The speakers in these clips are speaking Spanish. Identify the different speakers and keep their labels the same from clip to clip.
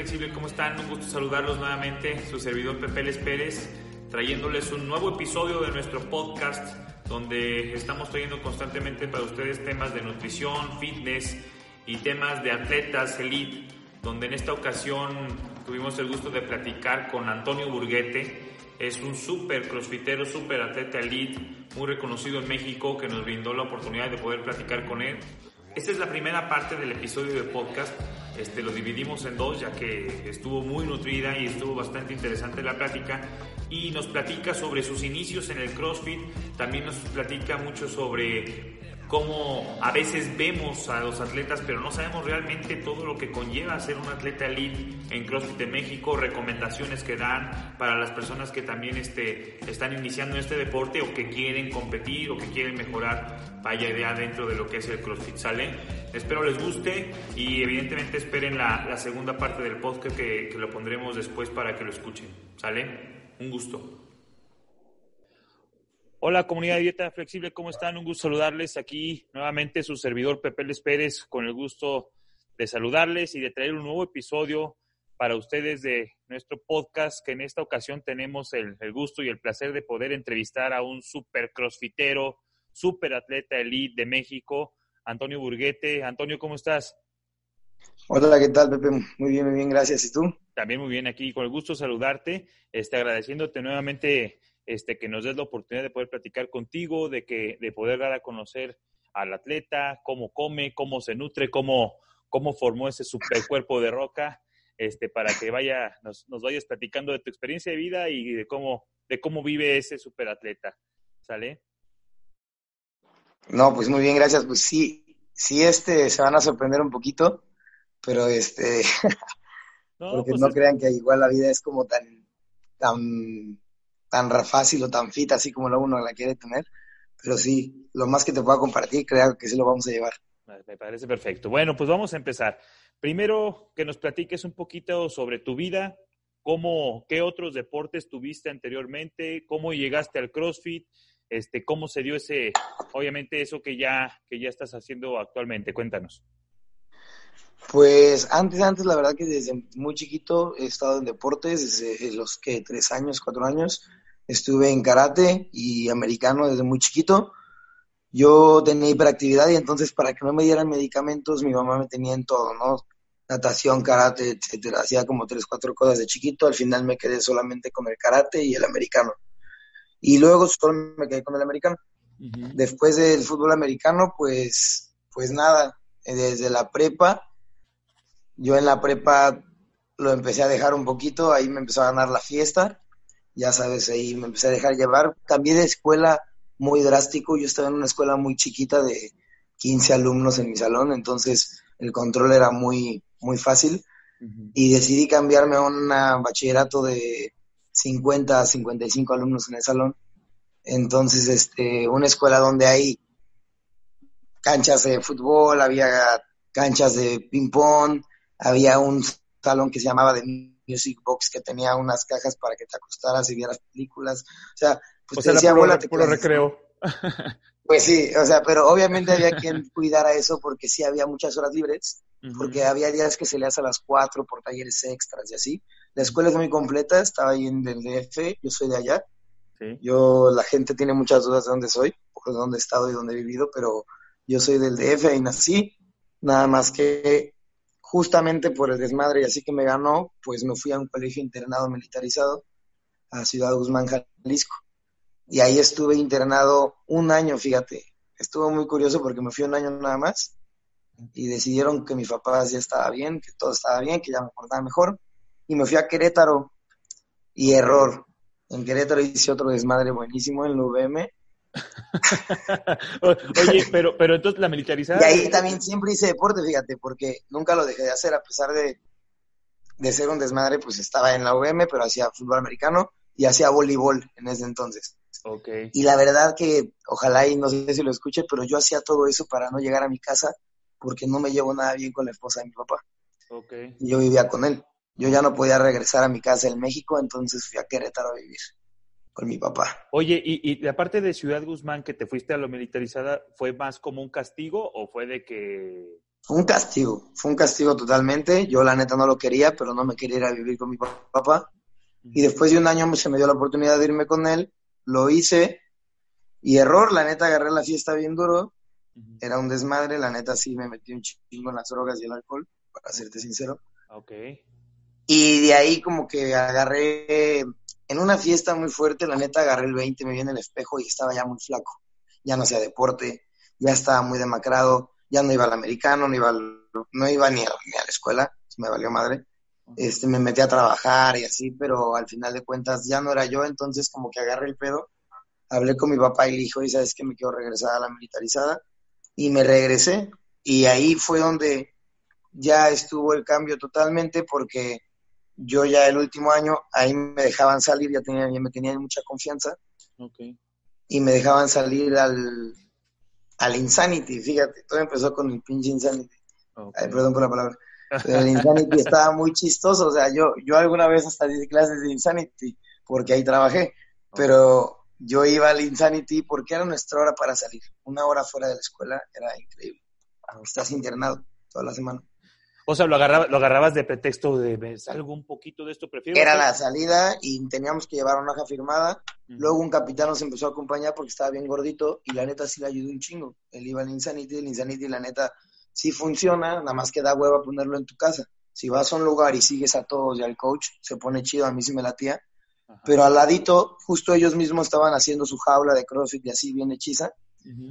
Speaker 1: Flexible, ¿cómo están? Un gusto saludarlos nuevamente, su servidor Pepe Les Pérez, trayéndoles un nuevo episodio de nuestro podcast donde estamos trayendo constantemente para ustedes temas de nutrición, fitness y temas de atletas elite, donde en esta ocasión tuvimos el gusto de platicar con Antonio Burguete, es un súper crossfitero, súper atleta elite, muy reconocido en México, que nos brindó la oportunidad de poder platicar con él. Esta es la primera parte del episodio de podcast. Este, lo dividimos en dos ya que estuvo muy nutrida y estuvo bastante interesante la plática y nos platica sobre sus inicios en el CrossFit, también nos platica mucho sobre cómo a veces vemos a los atletas, pero no sabemos realmente todo lo que conlleva ser un atleta elite en CrossFit de México, recomendaciones que dan para las personas que también este, están iniciando este deporte o que quieren competir o que quieren mejorar, vaya idea dentro de lo que es el CrossFit, ¿sale? Espero les guste y evidentemente esperen la, la segunda parte del podcast que, que lo pondremos después para que lo escuchen, ¿sale? Un gusto. Hola comunidad de Dieta Flexible, ¿cómo están? Un gusto saludarles aquí nuevamente su servidor Pepe Les Pérez con el gusto de saludarles y de traer un nuevo episodio para ustedes de nuestro podcast que en esta ocasión tenemos el, el gusto y el placer de poder entrevistar a un super crossfitero, super atleta elite de México, Antonio Burguete. Antonio, ¿cómo estás?
Speaker 2: Hola, ¿qué tal, Pepe? Muy bien, muy bien, gracias. ¿Y tú?
Speaker 1: También muy bien aquí, con el gusto de saludarte, este, agradeciéndote nuevamente este, que nos des la oportunidad de poder platicar contigo, de, que, de poder dar a conocer al atleta, cómo come, cómo se nutre, cómo, cómo formó ese super cuerpo de roca, este, para que vaya, nos, nos vayas platicando de tu experiencia de vida y de cómo, de cómo vive ese superatleta. ¿Sale?
Speaker 2: No, pues muy bien, gracias. Pues sí, sí, este, se van a sorprender un poquito, pero este, no, porque pues no es... crean que igual la vida es como tan, tan tan fácil o tan fit así como lo uno la quiere tener. Pero sí, lo más que te pueda compartir, creo que sí lo vamos a llevar.
Speaker 1: Me parece perfecto. Bueno, pues vamos a empezar. Primero, que nos platiques un poquito sobre tu vida, cómo, qué otros deportes tuviste anteriormente, cómo llegaste al CrossFit, este, cómo se dio ese, obviamente eso que ya, que ya estás haciendo actualmente. Cuéntanos.
Speaker 2: Pues antes, antes, la verdad que desde muy chiquito he estado en deportes, desde los que tres años, cuatro años. Estuve en karate y americano desde muy chiquito. Yo tenía hiperactividad y entonces para que no me dieran medicamentos, mi mamá me tenía en todo, ¿no? Natación, karate, etcétera. Hacía como tres, cuatro cosas de chiquito. Al final me quedé solamente con el karate y el americano. Y luego solo me quedé con el americano. Uh -huh. Después del fútbol americano, pues, pues nada, desde la prepa, yo en la prepa lo empecé a dejar un poquito, ahí me empezó a ganar la fiesta ya sabes, ahí me empecé a dejar llevar. Cambié de escuela muy drástico, yo estaba en una escuela muy chiquita de 15 alumnos en mi salón, entonces el control era muy, muy fácil uh -huh. y decidí cambiarme a un bachillerato de 50 a 55 alumnos en el salón. Entonces, este, una escuela donde hay canchas de fútbol, había canchas de ping-pong, había un salón que se llamaba de Music Box que tenía unas cajas para que te acostaras y vieras películas. O sea, pues
Speaker 1: o sea, te decía, puro, te puro recreo.
Speaker 2: Pues sí, o sea, pero obviamente había quien cuidara eso porque sí había muchas horas libres, uh -huh. porque había días que se le hace a las 4 por talleres extras y así. La escuela es muy completa, estaba ahí en el DF, yo soy de allá. Sí. Yo, la gente tiene muchas dudas de dónde soy, por dónde he estado y dónde he vivido, pero yo soy del DF y nací, nada más que justamente por el desmadre y así que me ganó, pues me fui a un colegio internado militarizado a Ciudad Guzmán, Jalisco. Y ahí estuve internado un año, fíjate. Estuvo muy curioso porque me fui un año nada más y decidieron que mi papá ya estaba bien, que todo estaba bien, que ya me portaba mejor. Y me fui a Querétaro y error. En Querétaro hice otro desmadre buenísimo en la UVM.
Speaker 1: Oye, pero, pero entonces la militarizada.
Speaker 2: Y ahí también siempre hice deporte, fíjate, porque nunca lo dejé de hacer, a pesar de, de ser un desmadre, pues estaba en la UVM, pero hacía fútbol americano y hacía voleibol en ese entonces.
Speaker 1: Okay.
Speaker 2: Y la verdad que, ojalá y no sé si lo escuche, pero yo hacía todo eso para no llegar a mi casa porque no me llevo nada bien con la esposa de mi papá.
Speaker 1: Okay.
Speaker 2: Y yo vivía con él. Yo ya no podía regresar a mi casa en México, entonces fui a Querétaro a vivir con mi papá.
Speaker 1: Oye, y, y la parte de Ciudad Guzmán que te fuiste a lo militarizada, ¿fue más como un castigo o fue de que
Speaker 2: Fue un castigo, fue un castigo totalmente. Yo la neta no lo quería, pero no me quería ir a vivir con mi papá. Y después de un año se me dio la oportunidad de irme con él, lo hice y error, la neta agarré la fiesta bien duro, era un desmadre, la neta sí me metí un chingo en las drogas y el alcohol, para serte sincero.
Speaker 1: Ok.
Speaker 2: Y de ahí como que agarré, en una fiesta muy fuerte, la neta agarré el 20, me vi en el espejo y estaba ya muy flaco. Ya no hacía deporte, ya estaba muy demacrado, ya no iba al americano, no iba, no iba ni, a, ni a la escuela, me valió madre. Este, me metí a trabajar y así, pero al final de cuentas ya no era yo, entonces como que agarré el pedo, hablé con mi papá y le dijo, y sabes que me quiero regresar a la militarizada, y me regresé, y ahí fue donde ya estuvo el cambio totalmente, porque yo ya el último año, ahí me dejaban salir, ya, tenía, ya me tenían mucha confianza, y me dejaban salir al, al Insanity, fíjate, todo empezó con el pinche Insanity. perdón por la palabra. El Insanity estaba muy chistoso, o sea, yo, yo alguna vez hasta di clases de Insanity, porque ahí trabajé, pero yo iba al Insanity porque era nuestra hora para salir. Una hora fuera de la escuela era increíble. Estás internado toda la semana.
Speaker 1: O sea, lo, lo agarrabas de pretexto de salgo un poquito de esto, prefiero.
Speaker 2: Era la salida y teníamos que llevar una hoja firmada. Luego un capitán nos empezó a acompañar porque estaba bien gordito y la neta sí le ayudó un chingo. Él iba al Insanity, el Insanity la neta sí funciona, nada más que da hueva ponerlo en tu casa. Si vas a un lugar y sigues a todos y al coach, se pone chido, a mí sí me latía. Pero al ladito, justo ellos mismos estaban haciendo su jaula de CrossFit y así bien hechiza.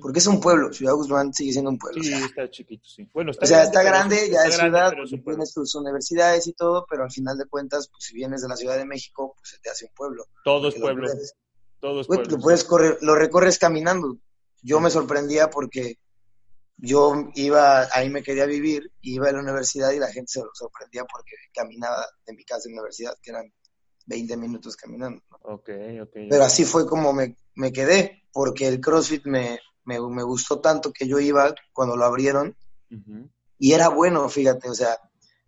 Speaker 2: Porque es un pueblo, Ciudad Guzmán sigue siendo un pueblo.
Speaker 1: Sí, está chiquito, sí. Bueno,
Speaker 2: está o sea, está grande, ya es ciudad, tienes tus universidades y todo, pero al final de cuentas, pues si vienes de la Ciudad de México, pues se te hace un pueblo.
Speaker 1: Todo es pueblo. Todo es pueblo.
Speaker 2: Lo, puedes correr, lo recorres caminando. Yo me sorprendía porque yo iba, ahí me quería vivir, iba a la universidad y la gente se sorprendía porque caminaba de mi casa a la universidad, que eran 20 minutos caminando.
Speaker 1: Okay, okay,
Speaker 2: Pero así fue como me, me quedé, porque el CrossFit me, me, me, gustó tanto que yo iba cuando lo abrieron y era bueno, fíjate, o sea,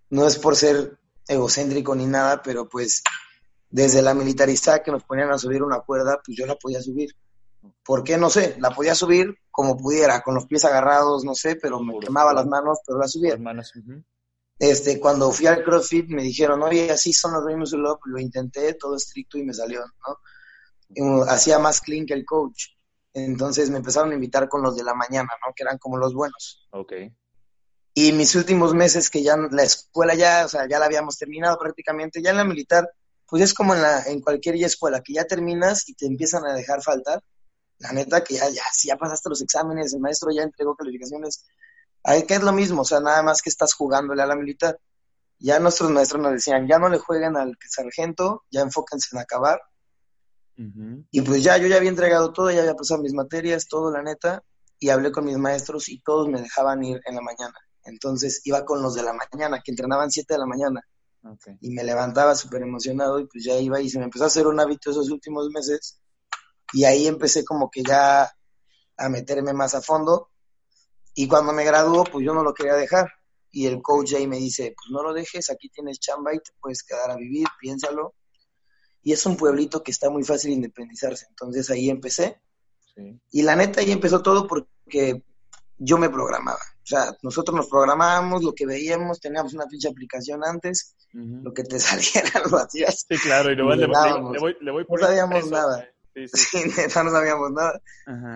Speaker 2: no es por ser egocéntrico ni nada, pero pues desde la militarista que nos ponían a subir una cuerda, pues yo la podía subir. ¿Por qué? No sé, la podía subir como pudiera, con los pies agarrados, no sé, pero me quemaba las manos, pero la subía. Este, cuando fui al CrossFit me dijeron, oye, así son los Raymond lo intenté, todo estricto y me salió, ¿no? Hacía más clean que el coach. Entonces me empezaron a invitar con los de la mañana, ¿no? Que eran como los buenos.
Speaker 1: Ok.
Speaker 2: Y mis últimos meses que ya la escuela ya, o sea, ya la habíamos terminado prácticamente, ya en la militar, pues es como en, la, en cualquier escuela, que ya terminas y te empiezan a dejar faltar la neta que ya, ya, si ya pasaste los exámenes, el maestro ya entregó calificaciones, ahí que es lo mismo, o sea, nada más que estás jugándole a la militar. Ya nuestros maestros nos decían, ya no le jueguen al sargento, ya enfóquense en acabar. Y pues ya, yo ya había entregado todo, ya había pasado mis materias, todo, la neta, y hablé con mis maestros y todos me dejaban ir en la mañana. Entonces iba con los de la mañana, que entrenaban 7 de la mañana. Y me levantaba súper emocionado y pues ya iba y se me empezó a hacer un hábito esos últimos meses y ahí empecé como que ya a meterme más a fondo. Y cuando me graduó, pues yo no lo quería dejar. Y el coach ahí me dice, pues no lo dejes, aquí tienes chamba y te puedes quedar a vivir, piénsalo. Y es un pueblito que está muy fácil independizarse. Entonces ahí empecé. Y la neta ahí empezó todo porque yo me programaba. O sea, nosotros nos programábamos, lo que veíamos, teníamos una pinche aplicación antes, lo que te saliera lo hacías.
Speaker 1: Sí, claro, y le, le, voy, le voy
Speaker 2: No sabíamos nada. Sí, no sabíamos nada.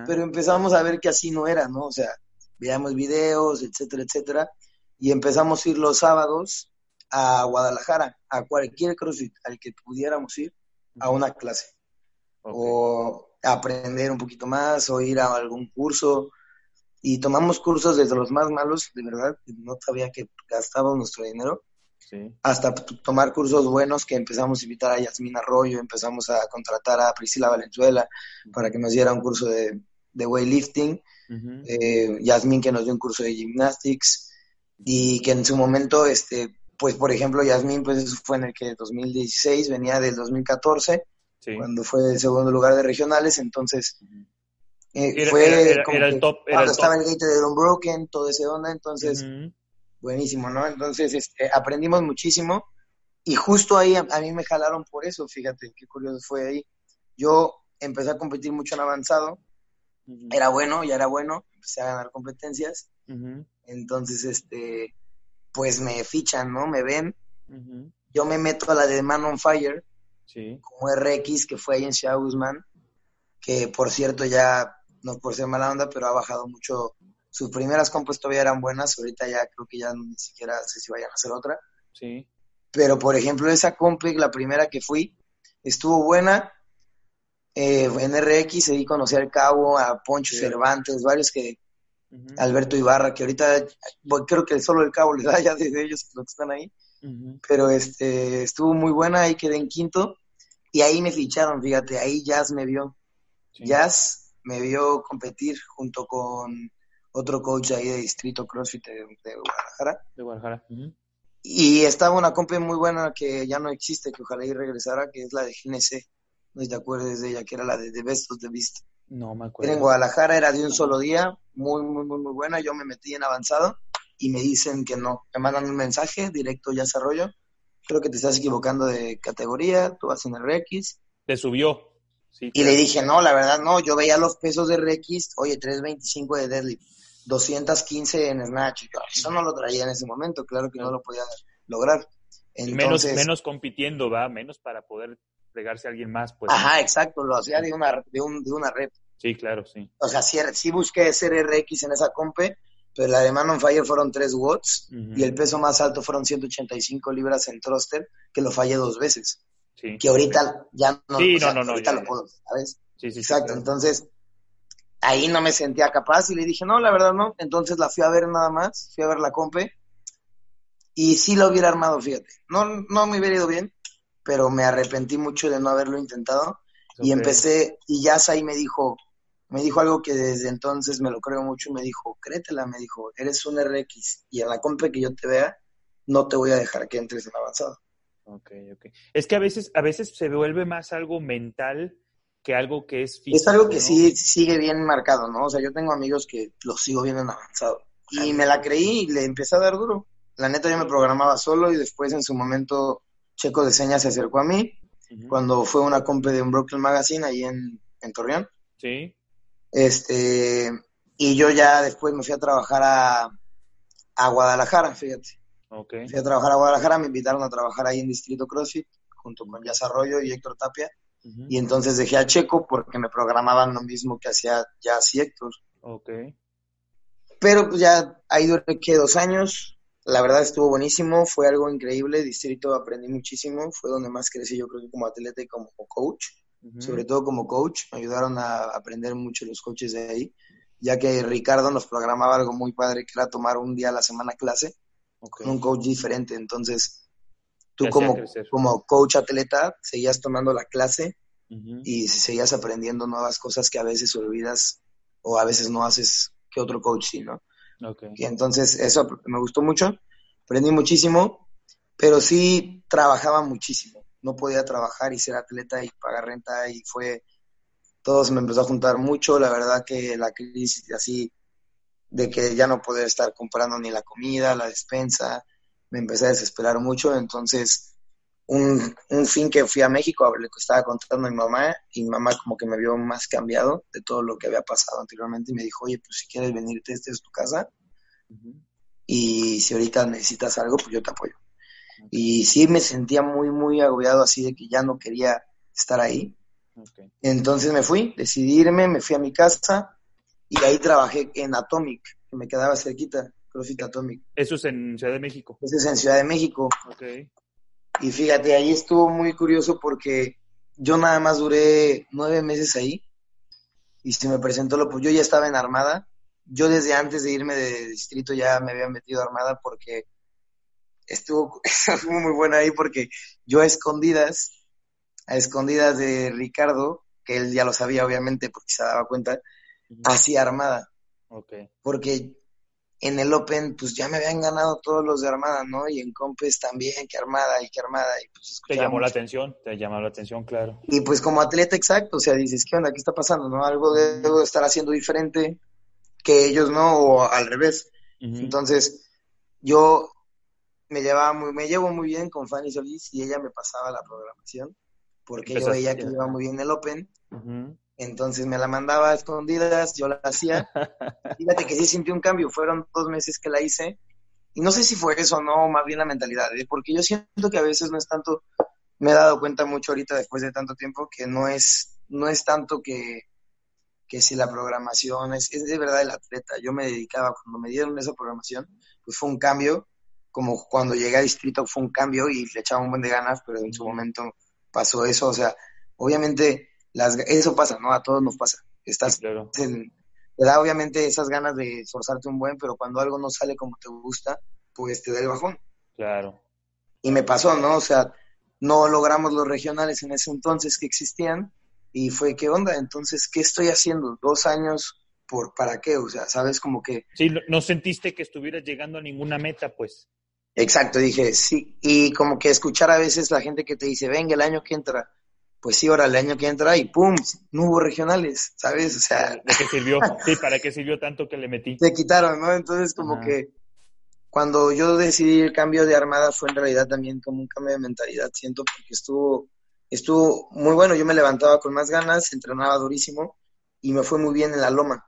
Speaker 2: Pero empezamos a ver que así no era, ¿no? O sea, veíamos videos, etcétera, etcétera. Y empezamos a ir los sábados a Guadalajara, a cualquier CrossFit al que pudiéramos ir a una clase. O aprender un poquito más, o ir a algún curso. Y tomamos cursos desde los más malos, de verdad, no sabía que gastábamos nuestro dinero hasta tomar cursos buenos que empezamos a invitar a Yasmina Arroyo, empezamos a contratar a Priscila Valenzuela para que nos diera un curso de, de weightlifting, eh, Yasmin que nos dio un curso de gymnastics y que en su momento, este, pues por ejemplo Yasmin, pues eso fue en el que 2016, venía del 2014, cuando fue el segundo lugar de regionales, entonces... Eh, fue
Speaker 1: el top.
Speaker 2: cuando estaba el gate de Broken, todo ese onda, entonces buenísimo, ¿no? Entonces, este, aprendimos muchísimo y justo ahí a, mí me jalaron por eso, fíjate, qué curioso fue ahí. Yo empecé a competir mucho en avanzado, era bueno, ya era bueno, empecé a ganar competencias Entonces, este, pues me fichan, ¿no? Me ven. Yo me meto a la de Man on Fire, como RX, que fue ahí en Ciudad Guzmán, que por cierto ya, no por ser mala onda, pero ha bajado mucho. Sus primeras compras todavía eran buenas, ahorita ya creo que ya ni siquiera sé si vayan a hacer otra.
Speaker 1: Sí.
Speaker 2: Pero por ejemplo, esa compig, la primera que fui, estuvo buena. Eh, en RX ahí conocí al Cabo, a Poncho Cervantes, varios que, Alberto Ibarra, que ahorita creo que solo el Cabo le da ya de ellos los que están ahí. Pero este estuvo muy buena, ahí quedé en quinto y ahí me ficharon, fíjate, ahí Jazz me vio. Jazz me vio competir junto con otro coach ahí de Distrito CrossFit de, Guadalajara.
Speaker 1: De Guadalajara.
Speaker 2: Y estaba una compa muy buena que ya no existe, que ojalá y regresara, que es la de GNC. No te acuerdas de ella, que era la de The Best of the Beast.
Speaker 1: No me acuerdo.
Speaker 2: Era en Guadalajara, era de un solo día, muy, muy, muy, muy buena. Yo me metí en avanzado y me dicen que no. Me mandan un mensaje directo, ya desarrollo. Creo que te estás equivocando de categoría, tú vas en RX.
Speaker 1: Te subió.
Speaker 2: y le dije, no, la verdad no, yo veía los pesos de RX, oye, 325 de deadlift, 215 en snatch. eso no lo traía en ese momento, claro que no lo podía lograr.
Speaker 1: menos, menos compitiendo, va, menos para poder pegarse a alguien más. Pues.
Speaker 2: Ajá, exacto, lo hacía de una, de, un, de una red.
Speaker 1: Sí, claro, sí.
Speaker 2: O sea, sí, sí busqué ser RX en esa compe, pero la de Man on Fire fueron 3 watts y el peso más alto fueron 185 libras en thruster, que lo fallé dos veces. Sí, que ahorita ya no,
Speaker 1: sí, no, no,
Speaker 2: ahorita lo puedo, ¿sabes?
Speaker 1: Sí, sí,
Speaker 2: Exacto, entonces ahí no me sentía capaz y le dije, no, la verdad no. Entonces la fui a ver nada más, fui a ver la compe y sí lo hubiera armado, fíjate. No, no me hubiera ido bien, pero me arrepentí mucho de no haberlo intentado. Y empecé, y Yas ahí me dijo, me dijo algo que desde entonces me lo creo mucho, me dijo, créetela, me dijo, eres un RX y en la compra que yo te vea, no te voy a dejar que entres en avanzado.
Speaker 1: Ok, ok. Es que a veces, a veces se vuelve más algo mental que algo que es
Speaker 2: físico. Es algo que sí sigue bien marcado, ¿no? O sea, yo tengo amigos que los sigo viendo en avanzado. Y me la creí y le empecé a dar duro. La neta yo me programaba solo y después en su momento Checo de Señas se acercó a mí cuando fue una compra de un Brooklyn Magazine ahí en, en Torreón.
Speaker 1: Sí.
Speaker 2: Este, y yo ya después me fui a trabajar a, a Guadalajara, fíjate.
Speaker 1: Okay.
Speaker 2: Fui a trabajar a Guadalajara, me invitaron a trabajar ahí en Distrito CrossFit, junto con Jazz Arroyo y Héctor Tapia. Y entonces dejé a Checo porque me programaban lo mismo que hacía Jazz y Héctor. Pero pues ya ahí duré que dos años. La verdad estuvo buenísimo, fue algo increíble. Distrito aprendí muchísimo, fue donde más crecí yo creo que como atleta y como coach sobre todo como coach. Me ayudaron a aprender mucho los coaches de ahí, ya que Ricardo nos programaba algo muy padre, que era tomar un día a la semana clase con un coach diferente. Entonces, tú como, como coach atleta seguías tomando la clase y seguías aprendiendo nuevas cosas que a veces olvidas o a veces no haces que otro coach sí, ¿no? Y entonces eso me gustó mucho, aprendí muchísimo, pero sí trabajaba muchísimo. No podía trabajar y ser atleta y pagar renta y fue, todo se me empezó a juntar mucho, la verdad que la crisis así de que ya no poder estar comprando ni la comida, la despensa, me empecé a desesperar mucho, entonces un, un fin que fui a México, le estaba contando a mi mamá y mi mamá como que me vio más cambiado de todo lo que había pasado anteriormente y me dijo, oye, pues si quieres venirte, esta es tu casa y si ahorita necesitas algo, pues yo te apoyo. Y sí me sentía muy, muy agobiado así de que ya no quería estar ahí. Entonces me fui, decidí irme, me fui a mi casa y ahí trabajé en Atomic, que me quedaba cerquita, CrossFit Atomic.
Speaker 1: Eso es en Ciudad de México.
Speaker 2: Eso es en Ciudad de México. Y fíjate, ahí estuvo muy curioso porque yo nada más duré nueve meses ahí y se me presentó lo, pues yo ya estaba en Armada. Yo desde antes de irme de distrito ya me había metido a Armada porque estuvo, muy buena ahí porque yo a escondidas, a escondidas de Ricardo, que él ya lo sabía obviamente porque se daba cuenta, hacía armada. Porque en el Open, pues ya me habían ganado todos los de Armada, ¿no? Y en Compes también, que Armada y que Armada. Y pues
Speaker 1: te llamó la atención, te llamó la atención, claro.
Speaker 2: Y pues como atleta exacto, o sea, dices, ¿qué onda? ¿Qué está pasando? ¿No? Algo debo estar haciendo diferente que ellos, ¿no? O al revés. Entonces, yo me llevaba muy, me llevo muy bien con Fanny Solís y ella me pasaba la programación porque yo veía que iba muy bien el Open Entonces me la mandaba a escondidas, yo la hacía. Fíjate que sí sentí un cambio, fueron dos meses que la hice. Y no sé si fue eso o no, más bien la mentalidad, ¿eh? porque yo siento que a veces no es tanto, me he dado cuenta mucho ahorita después de tanto tiempo, que no es, no es tanto que, que si la programación es, es de verdad el atleta. Yo me dedicaba, cuando me dieron esa programación, pues fue un cambio, como cuando llegué a distrito fue un cambio y le echaba un buen de ganas, pero en su momento pasó eso, o sea, obviamente eso pasa, ¿no? A todos nos pasa. Estás claro. te da obviamente esas ganas de esforzarte un buen, pero cuando algo no sale como te gusta, pues te da el bajón.
Speaker 1: Claro.
Speaker 2: Y me pasó, ¿no? O sea, no logramos los regionales en ese entonces que existían y fue, ¿qué onda? Entonces, ¿qué estoy haciendo? Dos años, ¿por para qué? O sea, ¿sabes? Como que...
Speaker 1: Sí, no sentiste que estuvieras llegando a ninguna meta, pues.
Speaker 2: Exacto, dije, sí. Y como que escuchar a veces la gente que te dice, venga, el año que entra, pues sí, ahora el año que entra y ¡pum! No hubo regionales, ¿sabes? O sea...
Speaker 1: ¿De qué sirvió? Sí, ¿para qué sirvió tanto que le metí?
Speaker 2: Te quitaron, ¿no? Entonces como que cuando yo decidí el cambio de armada fue en realidad también como un cambio de mentalidad, siento, porque estuvo, estuvo muy bueno, yo me levantaba con más ganas, entrenaba durísimo y me fue muy bien en la loma.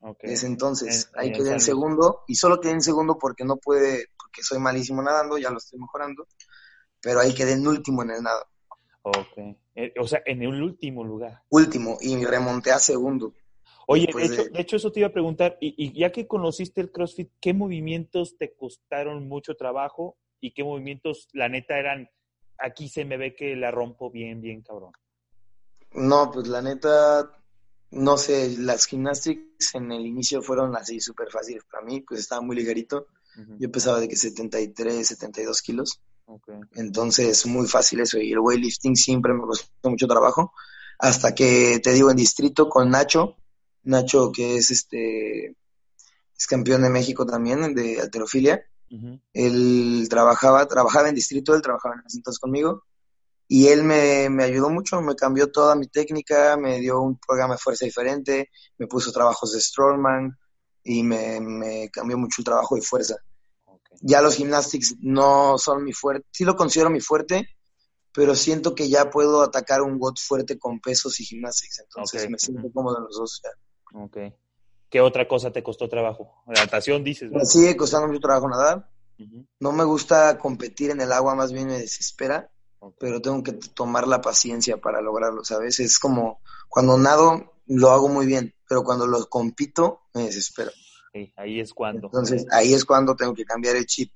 Speaker 2: Okay. Ese entonces, ahí quedé en segundo y solo quedé en segundo porque no puede, porque soy malísimo nadando, ya lo estoy mejorando, pero ahí quedé en último en el nado.
Speaker 1: Ok. Eh, o sea, en el último lugar.
Speaker 2: Último, y remonté a segundo.
Speaker 1: Oye, de hecho, de... hecho, eso te iba a preguntar, y, ya que conociste el CrossFit, ¿qué movimientos te costaron mucho trabajo y qué movimientos, la neta, eran, aquí se me ve que la rompo bien, bien cabrón?
Speaker 2: No, pues la neta, no sé, las gymnastics en el inicio fueron así súper fáciles para mí, pues estaba muy ligerito. Yo pesaba de que 73, 72 kilos. Entonces, muy fácil eso. Y el weightlifting siempre me costó mucho trabajo. Hasta que te digo en distrito con Nacho, Nacho que es este es campeón de México también de alterofilia. Él trabajaba, trabajaba en distrito, él trabajaba en entonces conmigo. Y él me, me, ayudó mucho, me cambió toda mi técnica, me dio un programa de fuerza diferente, me puso trabajos de Strongman y me, me cambió mucho el trabajo de fuerza ya los gymnastics no son mi fuerte, sí lo considero mi fuerte, pero siento que ya puedo atacar un GOT fuerte con pesos y gymnastics, entonces me siento cómodo en los dos.
Speaker 1: Ya. Ok. ¿Qué otra cosa te costó trabajo? Natación, dices.
Speaker 2: Me sigue costando mucho trabajo nadar. No me gusta competir en el agua, más bien me desespera, pero tengo que tomar la paciencia para lograrlo, ¿sabes? Es como cuando nado lo hago muy bien, pero cuando lo compito me desespero
Speaker 1: ahí es cuando.
Speaker 2: Entonces, ahí es cuando tengo que cambiar el chip.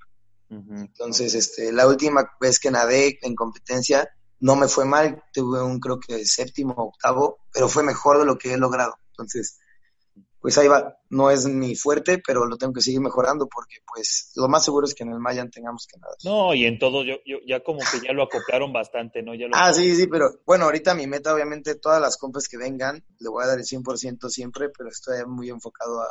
Speaker 2: Entonces, este, la última vez que nadé en competencia no me fue mal, tuve un creo que séptimo o octavo, pero fue mejor de lo que he logrado. Entonces, pues ahí va, no es mi fuerte, pero lo tengo que seguir mejorando porque pues lo más seguro es que en el Mayan tengamos que nadar.
Speaker 1: No, y en todo yo, yo ya como que ya lo acoplaron bastante, ¿no? Ya
Speaker 2: ah, sí, sí, pero bueno, ahorita mi meta obviamente todas las compras que vengan, le voy a dar el 100% siempre, pero estoy muy enfocado a,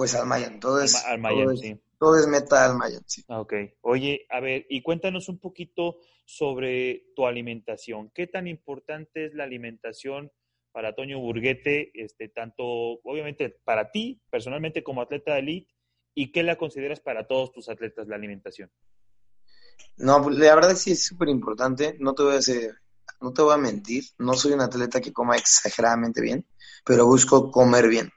Speaker 2: pues al Mayan. Todo es,
Speaker 1: al Mayan,
Speaker 2: todo
Speaker 1: sí.
Speaker 2: Es, todo es meta al Mayan, sí.
Speaker 1: Ah, ok. Oye, a ver, y cuéntanos un poquito sobre tu alimentación. ¿Qué tan importante es la alimentación para Toño Burguete, este, tanto obviamente para ti, personalmente como atleta de elite, y qué la consideras para todos tus atletas la alimentación?
Speaker 2: No, pues, la verdad sí es súper importante. No te voy a hacer, no te voy a mentir. No soy un atleta que coma exageradamente bien, pero busco comer bien.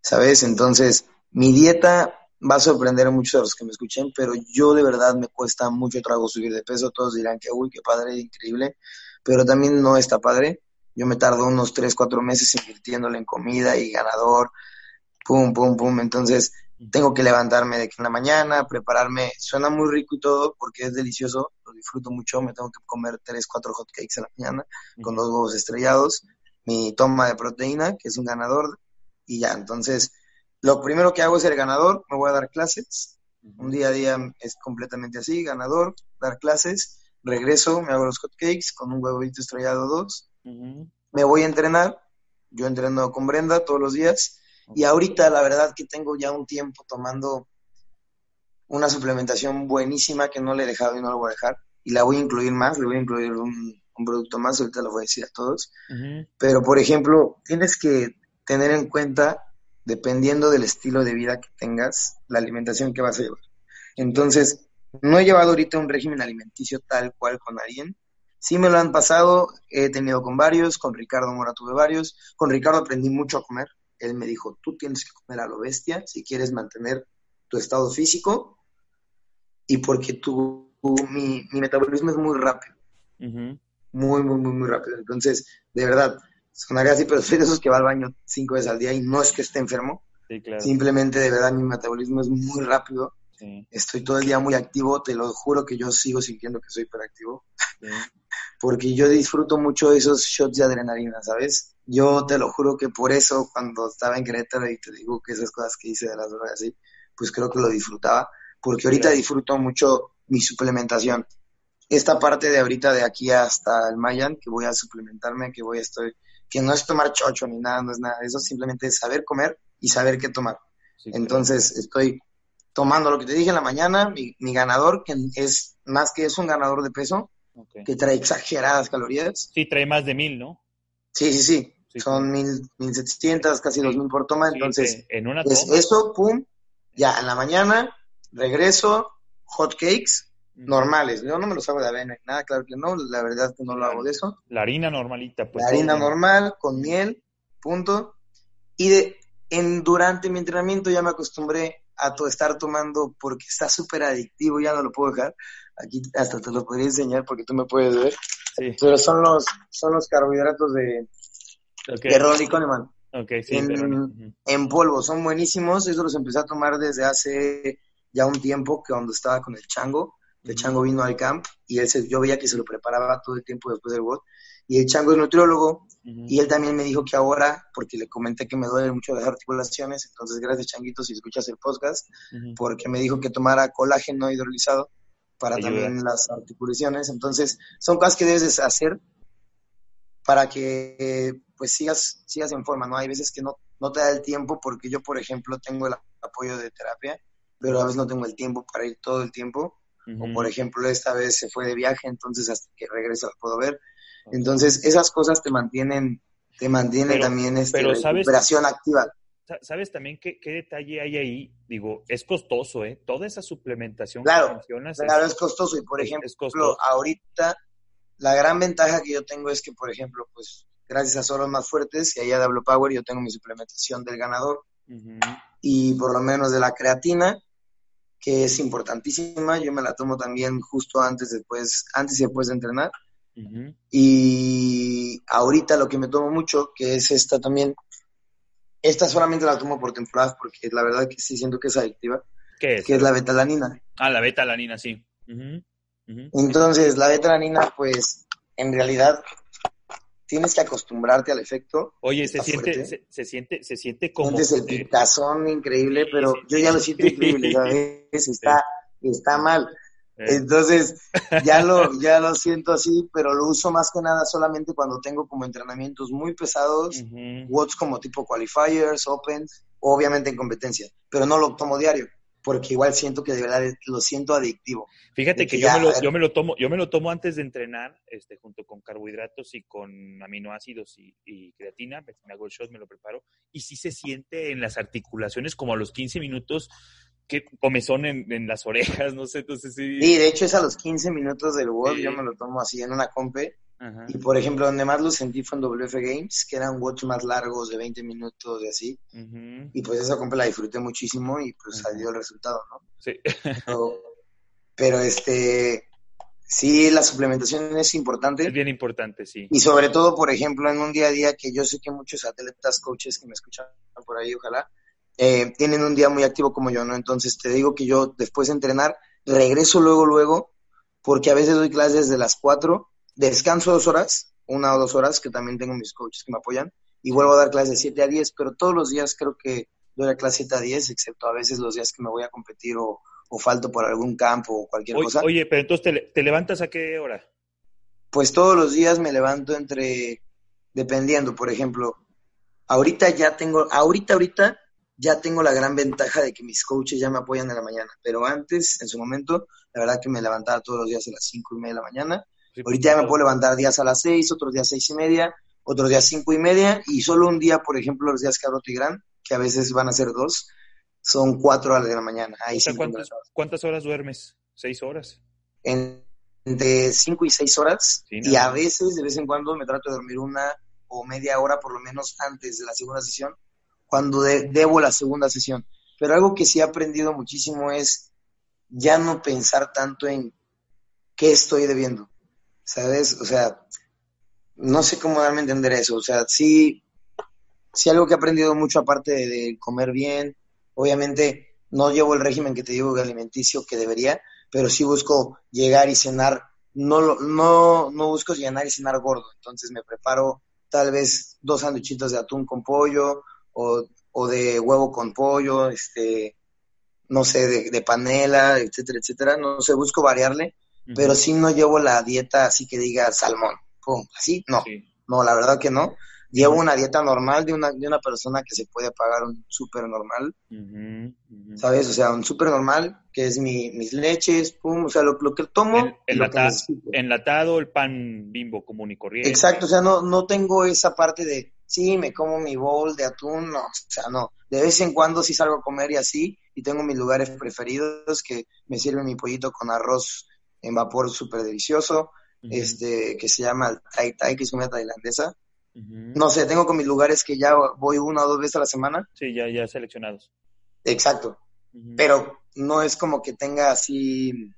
Speaker 2: ¿Sabes? Entonces, mi dieta va a sorprender a muchos de los que me escuchen, pero yo de verdad me cuesta mucho trabajo subir de peso. Todos dirán que, uy, qué padre, increíble, pero también no está padre. Yo me tardo unos 3, 4 meses invirtiéndole en comida y ganador, pum, pum, pum. Entonces, tengo que levantarme de que en la mañana, prepararme. Suena muy rico y todo porque es delicioso, lo disfruto mucho. Me tengo que comer 3, 4 hot cakes a la mañana con dos huevos estrellados, mi toma de proteína, que es un ganador, y ya. Entonces, lo primero que hago es el ganador, me voy a dar clases. Un día a día es completamente así, ganador, dar clases, regreso, me hago los hotcakes con un huevito estrellado dos, me voy a entrenar, yo entreno con Brenda todos los días. Y ahorita la verdad que tengo ya un tiempo tomando una suplementación buenísima que no le he dejado y no lo voy a dejar. Y la voy a incluir más, le voy a incluir un, producto más, ahorita lo voy a decir a todos, pero por ejemplo, tienes que tener en cuenta dependiendo del estilo de vida que tengas, la alimentación que vas a llevar. Entonces, no he llevado ahorita un régimen alimenticio tal cual con alguien. Sí me lo han pasado, he tenido con varios, con Ricardo Mora tuve varios, con Ricardo aprendí mucho a comer. Él me dijo, tú tienes que comer a lo bestia si quieres mantener tu estado físico y porque tu, mi, metabolismo es muy rápido. Muy, muy, muy, muy rápido. Entonces, de verdad, sonaría así, pero soy de esos que va al baño cinco veces al día y no es que esté enfermo. Simplemente, de verdad, mi metabolismo es muy rápido. Estoy todo el día muy activo, te lo juro que yo sigo sintiendo que soy hiperactivo. Sí. porque yo disfruto mucho esos shots de adrenalina, ¿sabes? Yo te lo juro que por eso cuando estaba en Querétaro y te digo que esas cosas que hice de las drogas así, pues creo que lo disfrutaba, porque ahorita disfruto mucho mi suplementación. Esta parte de ahorita de aquí hasta el Mayan, que voy a suplementarme, que voy a estar, que no es tomar chocho ni nada, no es nada, eso simplemente es saber comer y saber qué tomar. Entonces estoy tomando lo que te dije en la mañana, mi, mi ganador, que es más que es un ganador de peso, que trae exageradas calorías.
Speaker 1: Sí, trae más de mil, ¿no?
Speaker 2: Sí, sí, sí. Son mil, mil setecientas, casi dos mil por toma. Entonces, en una es eso, pum, ya en la mañana, regreso, hot cakes, normales. Yo no me los hago de avena, nada, claro que no, la verdad es que no lo hago de eso.
Speaker 1: La harina normalita, pues.
Speaker 2: La harina normal, con miel, punto. Y de, en, durante mi entrenamiento ya me acostumbré a estar tomando porque está súper adictivo, ya no lo puedo dejar. Aquí hasta te lo podría enseñar porque tú me puedes ver. Pero son los, son los carbohidratos de, okay. de Coleman.
Speaker 1: sí,
Speaker 2: en, en, polvo, son buenísimos. Eso los empecé a tomar desde hace ya un tiempo que cuando estaba con el Chango. El Chango vino al camp y él se, yo veía que se lo preparaba todo el tiempo después del WOD. Y el Chango es nutriólogo y él también me dijo que ahora, porque le comenté que me duelen mucho las articulaciones, entonces gracias Changuito si escuchas el podcast, porque me dijo que tomara colágeno hidrolizado para también las articulaciones. Entonces, son cosas que debes hacer para que pues sigas, sigas en forma, ¿no? Hay veces que no, no te da el tiempo porque yo, por ejemplo, tengo el apoyo de terapia, pero a veces no tengo el tiempo para ir todo el tiempo. O, por ejemplo, esta vez se fue de viaje, entonces hasta que regrese la puedo ver. Entonces, esas cosas te mantienen, te mantienen también esta recuperación activa.
Speaker 1: ¿Sabes también qué, qué, detalle hay ahí? Digo, es costoso, ¿eh? Toda esa suplementación
Speaker 2: claro, que mencionas. Claro, es, costoso. Y por ejemplo, ahorita la gran ventaja que yo tengo es que, por ejemplo, pues gracias a Solos Más Fuertes y allá de Power, yo tengo mi suplementación del ganador y por lo menos de la creatina, que es importantísima. Yo me la tomo también justo antes, después, antes y después de entrenar. Y ahorita lo que me tomo mucho, que es esta también, esta solamente la tomo por temporadas porque la verdad que sí siento que es adictiva.
Speaker 1: ¿Qué es?
Speaker 2: Que es la betalanina.
Speaker 1: Ah, la betalanina, sí.
Speaker 2: Entonces, la betalanina, pues, en realidad tienes que acostumbrarte al efecto.
Speaker 1: Oye, se siente, se, siente, se siente como.
Speaker 2: Sientes el picazón increíble, pero yo ya lo siento increíble, ¿sabes? Está, está mal. Eh. Entonces, ya lo, ya lo siento así, pero lo uso más que nada solamente cuando tengo como entrenamientos muy pesados, uh como tipo qualifiers, opens, obviamente en competencia, pero no lo tomo diario, porque igual siento que de verdad lo siento adictivo.
Speaker 1: Fíjate que, yo, me lo, yo, me lo, tomo, yo me lo tomo antes de entrenar, este, junto con carbohidratos y con aminoácidos y, y creatina, me hago el shot, me lo preparo, y sí se siente en las articulaciones como a los 15 minutos qué comezón en, en, las orejas, no sé, entonces sí.
Speaker 2: Sí, de hecho es a los 15 minutos del WOD, yo me lo tomo así en una compe. Y por ejemplo, donde más lo sentí fue en WF Games, que eran WODs más largos de 20 minutos y así. Y pues esa compe la disfruté muchísimo y pues salió el resultado, ¿no?
Speaker 1: Sí.
Speaker 2: Pero, pero, este, sí, la suplementación es importante.
Speaker 1: Es bien importante, sí.
Speaker 2: Y sobre todo, por ejemplo, en un día a día que yo sé que muchos atletas, coaches que me escuchan por ahí, ojalá, eh, tienen un día muy activo como yo, ¿no? Entonces te digo que yo después de entrenar regreso luego, luego, porque a veces doy clases de las 4, descanso dos horas, una o dos horas, que también tengo mis coaches que me apoyan, y vuelvo a dar clases de 7 a 10, pero todos los días creo que doy la clase 7 a 10, excepto a veces los días que me voy a competir o, o falto por algún campo o cualquier cosa.
Speaker 1: Oye, pero entonces, ¿te, ¿te levantas a qué hora?
Speaker 2: Pues todos los días me levanto entre, dependiendo, por ejemplo, ahorita ya tengo, ahorita, ahorita ya tengo la gran ventaja de que mis coaches ya me apoyan en la mañana, pero antes, en su momento, la verdad que me levantaba todos los días a las cinco y media de la mañana. Ahorita ya me puedo levantar días a las seis, otros días seis y media, otros días cinco y media, y solo un día, por ejemplo, los días que abro Tigrán, que a veces van a ser dos, son cuatro horas de la mañana. Ahí
Speaker 1: ¿cuántas, horas duermes? ¿Seis horas?
Speaker 2: En, entre 5 y 6 horas y a veces, de vez en cuando, me trato de dormir una o media hora por lo menos antes de la segunda sesión, cuando debo la segunda sesión. Pero algo que sí he aprendido muchísimo es ya no pensar tanto en qué estoy debiendo, ¿sabes? O sea, no sé cómo darme a entender eso. O sea, sí, sí algo que he aprendido mucho aparte de, comer bien. Obviamente no llevo el régimen que te digo de alimenticio que debería, pero sí busco llegar y cenar. No, no, no busco llenar y cenar gordo. Entonces me preparo tal vez dos sanduichitos de atún con pollo o, o de huevo con pollo, este, no sé, de, de, panela, etcétera, etcétera. No sé, busco variarle, pero sí no llevo la dieta así que diga salmón así, no, no, la verdad que no. Llevo una dieta normal de una, de una persona que se puede pagar un súper normal, ¿sabes? O sea, un súper normal, que es mi, mis leches, pum, o sea, lo, que tomo.
Speaker 1: El, enlatado, el pan bimbo común y corriente.
Speaker 2: Exacto, o sea, no, no tengo esa parte de, sí, me como mi bowl de atún, no, o sea, no. De vez en cuando sí salgo a comer y así, y tengo mis lugares preferidos que me sirven mi pollito con arroz en vapor súper delicioso este, que se llama Thai Thai, que es una tailandesa. No sé, tengo con mis lugares que ya voy una o dos veces a la semana.
Speaker 1: Sí, ya, ya seleccionados.
Speaker 2: Exacto. Pero no es como que tenga así,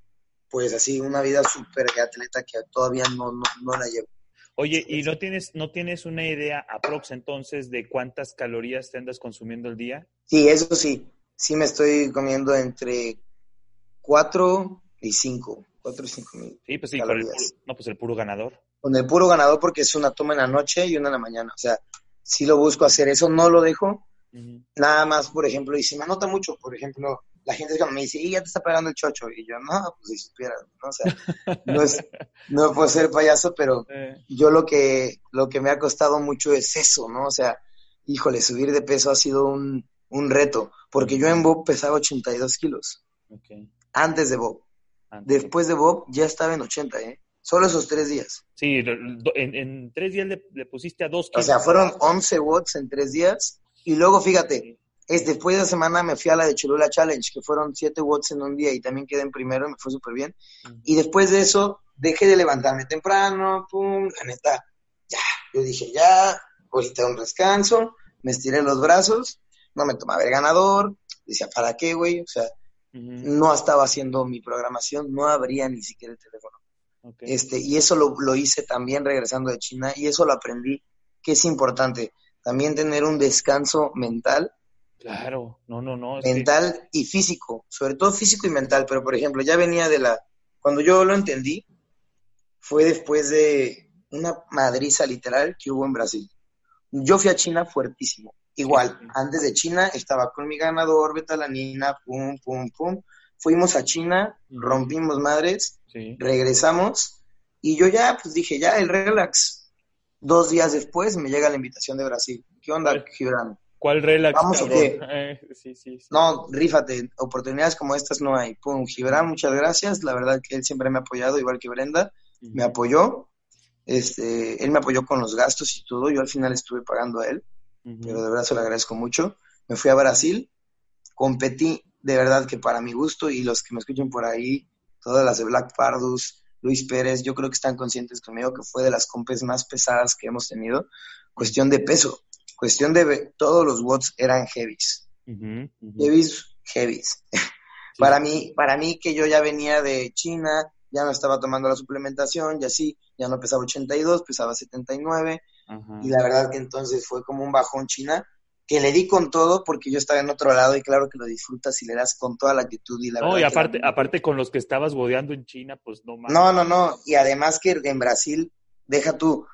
Speaker 2: pues así, una vida súper de atleta que todavía no, no, no la llevo.
Speaker 1: Oye, ¿y no tienes, no tienes una idea aprox entonces de cuántas calorías te andas consumiendo al día?
Speaker 2: Sí, eso sí. Sí me estoy comiendo entre cuatro y cinco. 4 o 5 mil.
Speaker 1: Sí, pues sí, con el puro, no, pues el puro ganador.
Speaker 2: Con el puro ganador porque es una toma en la noche y una en la mañana. O sea, si lo busco hacer eso, no lo dejo. Nada más, por ejemplo, y si me anota mucho, por ejemplo, la gente cuando me dice, y ya te está pagando el chocho, y yo, no, pues si supiera, ¿no? O sea, no es, no puedo ser payaso, pero yo lo que, lo que me ha costado mucho es eso, ¿no? O sea, híjole, subir de peso ha sido un, un reto, porque yo en Bob pesaba 82 kilos. Antes de Bob. Después de Bob ya estaba en 80, ¿eh? Solo esos tres días.
Speaker 1: Sí, en, tres días le, pusiste a dos.
Speaker 2: O sea, fueron 11 watts en tres días. Y luego, fíjate, es después de la semana me fui a la de Cholula Challenge, que fueron 7 watts en un día y también quedé en primero, me fue súper bien. Y después de eso, dejé de levantarme temprano, pum, la neta, ya. Yo dije, ya, ahorita un descanso, me estiré los brazos, no me tomaba el ganador, decía, ¿para qué, güey? O sea, no estaba haciendo mi programación, no abría ni siquiera el teléfono. Este, y eso lo, lo, hice también regresando de China y eso lo aprendí, que es importante, también tener un descanso mental.
Speaker 1: Claro, no, no, no.
Speaker 2: Mental y físico, sobre todo físico y mental, pero por ejemplo, ya venía de la, cuando yo lo entendí, fue después de una madriza literal que hubo en Brasil. Yo fui a China fuertísimo, Igual, antes de China estaba con mi ganador, betalanina, pum, pum, pum. Fuimos a China, rompimos madres, regresamos y yo ya, pues dije, ya, el relax. Dos días después me llega la invitación de Brasil. ¿Qué onda, Gibran?
Speaker 1: ¿Cuál relax?
Speaker 2: Vamos a eh, sí, sí, No, rífate, oportunidades como estas no hay. Pum, Gibran, muchas gracias. La verdad que él siempre me ha apoyado, igual que Brenda. Me apoyó. Este, él me apoyó con los gastos y todo. Yo al final estuve pagando a él pero de verdad se lo agradezco mucho. Me fui a Brasil, competí de verdad que para mi gusto y los que me escuchen por ahí, todas las de Black Pardus, Luis Pérez, yo creo que están conscientes conmigo que fue de las compes más pesadas que hemos tenido. Cuestión de peso, cuestión de todos los watts eran heavies. Heavies, heavies. para mí, para mí que yo ya venía de China, ya no estaba tomando la suplementación, ya sí, ya no pesaba 82, pesaba 79, y la verdad que entonces fue como un bajón China, que le di con todo porque yo estaba en otro lado y claro que lo disfrutas y le das con toda la actitud y la
Speaker 1: No, y aparte, aparte con los que estabas bodeando en China, pues no más.
Speaker 2: No, no, no, y además que en Brasil, deja tú,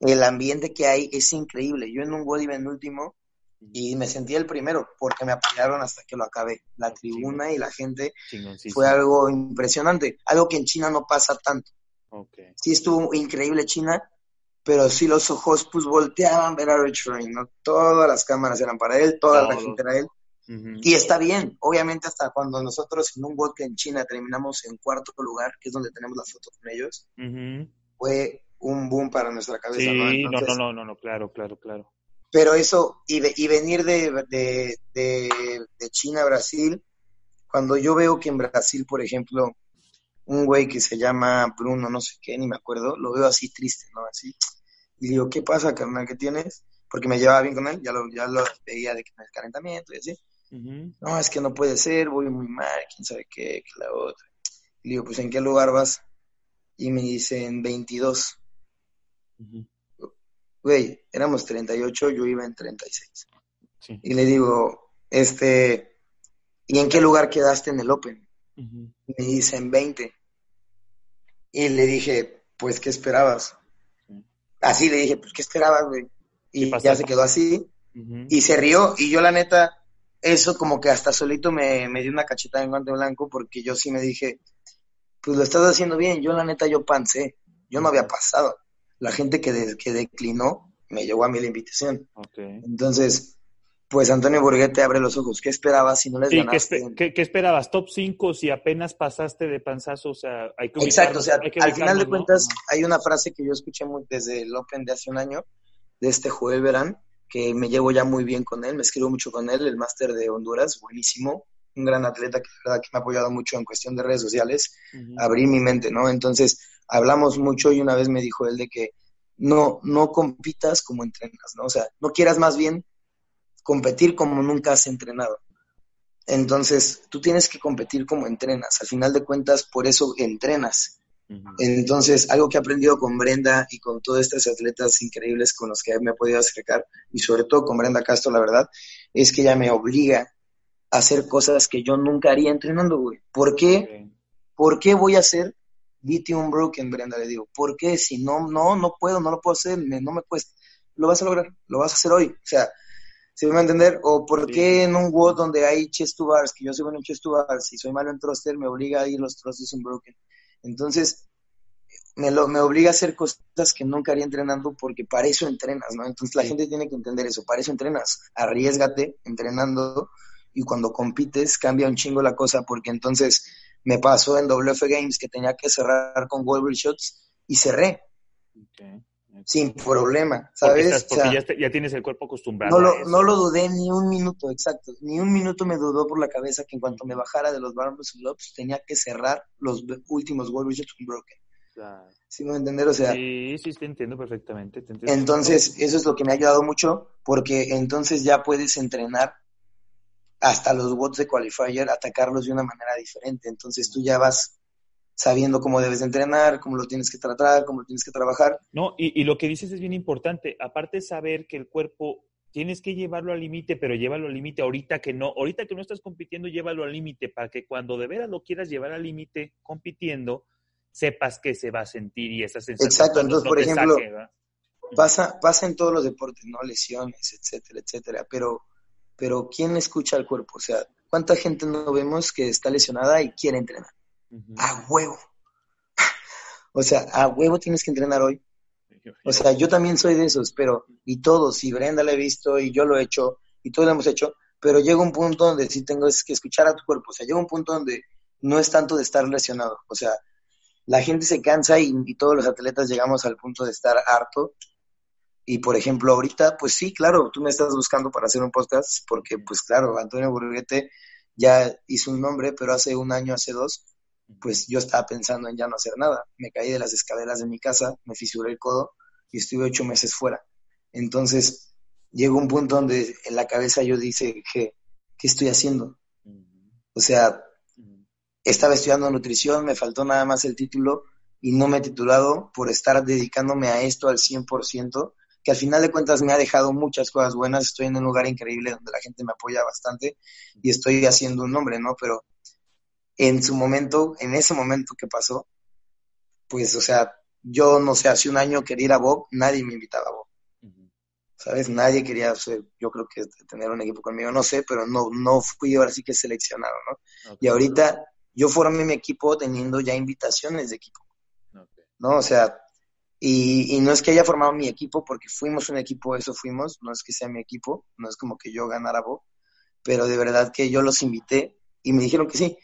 Speaker 2: el ambiente que hay es increíble. Yo en un en último y me sentí el primero porque me apoyaron hasta que lo acabé. La tribuna y la gente fue algo impresionante, algo que en China no pasa tanto. Okay. Sí estuvo increíble China, pero sí los ojos pues volteaban a ver a Rich ¿no? Todas las cámaras eran para él, toda la gente era él. Y está bien, obviamente hasta cuando nosotros en un vodka en China terminamos en cuarto lugar, que es donde tenemos las fotos con ellos, fue un boom para nuestra cabeza,
Speaker 1: ¿no? no, no, no, no, claro, claro, claro.
Speaker 2: Pero eso, y, y venir de, de, de, de China a Brasil, cuando yo veo que en Brasil, por ejemplo, un güey que se llama Bruno, no sé qué, ni me acuerdo, lo veo así triste, ¿no? Así. Y digo, ¿qué pasa, carnal? ¿Qué tienes? Porque me llevaba bien con él, ya lo, ya lo veía de que calentamiento y así. No, es que no puede ser, voy muy mal, quién sabe qué, que la otra. Y digo, pues ¿en qué lugar vas? Y me dicen 22. Güey, éramos 38, yo iba en 36. Y le digo, este, ¿y en qué lugar quedaste en el Open? Me dicen 20. Y le dije, pues, ¿qué esperabas? Así le dije, pues, ¿qué esperabas, güey? Y ya se quedó así. Y se rió. Y yo, la neta, eso como que hasta solito me, dio una cachetada en guante blanco porque yo sí me dije, pues lo estás haciendo bien. Yo, la neta, yo pancé. Yo no había pasado. La gente que, que declinó me llegó a mí la invitación. Entonces, pues Antonio Burguete abre los ojos. ¿Qué esperabas si no les ganaste?
Speaker 1: ¿qué, esperabas? ¿Top 5 si apenas pasaste de panzazo? O sea,
Speaker 2: hay que Exacto, o sea, al final de cuentas hay una frase que yo escuché muy desde el Open de hace un año, de este Joel Verán, que me llevo ya muy bien con él, me escribo mucho con él, el máster de Honduras, buenísimo, un gran atleta que, verdad, que me ha apoyado mucho en cuestión de redes sociales, abrí mi mente, ¿no? Entonces, hablamos mucho y una vez me dijo él de que no, no compitas como entrenas, ¿no? O sea, no quieras más bien competir como nunca has entrenado. Entonces, tú tienes que competir como entrenas. Al final de cuentas, por eso entrenas. Entonces, algo que he aprendido con Brenda y con todos estos atletas increíbles con los que me he podido acercar, y sobre todo con Brenda Castro, la verdad, es que ella me obliga a hacer cosas que yo nunca haría entrenando, güey. ¿Por qué? ¿Por qué voy a hacer BT Unbroken, Brenda? Le digo, ¿por qué? Si no, no, no puedo, no lo puedo hacer, no me cuesta. Lo vas a lograr, lo vas a hacer hoy. O sea, ¿Se me va a entender? ¿O por qué en un WOD donde hay chest to bars, que yo soy bueno en chest to bars, y soy malo en thruster, me obliga a ir los thrusters unbroken? Entonces, me, lo, me obliga a hacer cosas que nunca haría entrenando porque para eso entrenas, ¿no? Entonces la gente tiene que entender eso, para eso entrenas, arriesgate entrenando y cuando compites cambia un chingo la cosa porque entonces me pasó en WF Games que tenía que cerrar con Wolverine Shots y cerré sin problema, ¿sabes?
Speaker 1: Porque, ya, tienes el cuerpo acostumbrado.
Speaker 2: No lo, no lo dudé ni un minuto, exacto. Ni un minuto me dudó por la cabeza que en cuanto me bajara de los Barbers Globes tenía que cerrar los últimos Wolves Broken. Claro. ¿Sí me entender? O sea,
Speaker 1: sí, sí, te entiendo perfectamente.
Speaker 2: entonces, eso es lo que me ha ayudado mucho, porque entonces ya puedes entrenar hasta los bots de qualifier, atacarlos de una manera diferente. Entonces tú ya vas sabiendo cómo debes de entrenar, cómo lo tienes que tratar, cómo lo tienes que trabajar.
Speaker 1: No, y, lo que dices es bien importante. Aparte de saber que el cuerpo tienes que llevarlo al límite, pero llévalo al límite ahorita que no, ahorita que no estás compitiendo, llévalo al límite para que cuando de veras lo quieras llevar al límite compitiendo, sepas que se va a sentir y esa sensación.
Speaker 2: Exacto, entonces, por ejemplo, pasa, pasa en todos los deportes, ¿no? Lesiones, etcétera, etcétera, pero, pero ¿quién escucha al cuerpo? O sea, ¿cuánta gente no vemos que está lesionada y quiere entrenar? A huevo. o sea, a huevo tienes que entrenar hoy. O sea, yo también soy de esos, pero, y todos, y Brenda lo he visto, y yo lo he hecho, y todos lo hemos hecho, pero llega un punto donde sí tengo que escuchar a tu cuerpo. O sea, llega un punto donde no es tanto de estar lesionado. O sea, la gente se cansa y, todos los atletas llegamos al punto de estar harto. Y por ejemplo, ahorita, pues sí, claro, tú me estás buscando para hacer un podcast, porque pues claro, Antonio Burguete ya hizo un nombre, pero hace un año, hace dos, pues yo estaba pensando en ya no hacer nada. Me caí de las escaleras de mi casa, me fisuré el codo y estuve ocho meses fuera. Entonces, llegó un punto donde en la cabeza yo dije, ¿qué, qué estoy haciendo? O sea, estaba estudiando nutrición, me faltó nada más el título y no me he titulado por estar dedicándome a esto al 100%, que al final de cuentas me ha dejado muchas cosas buenas. Estoy en un lugar increíble donde la gente me apoya bastante y estoy haciendo un nombre, ¿no? Pero en su momento, en ese momento que pasó, pues, o sea, yo no sé, hace un año quería ir a Bob, nadie me invitaba a Bob. ¿Sabes? Nadie quería, yo creo que tener un equipo conmigo, no sé, pero no, no fui ahora sí que seleccionado, ¿no? Y ahorita yo formé mi equipo teniendo ya invitaciones de equipo. ¿No? O sea, y, y, no es que haya formado mi equipo, porque fuimos un equipo, eso fuimos, no es que sea mi equipo, no es como que yo ganara Bob, pero de verdad que yo los invité y me dijeron que sí.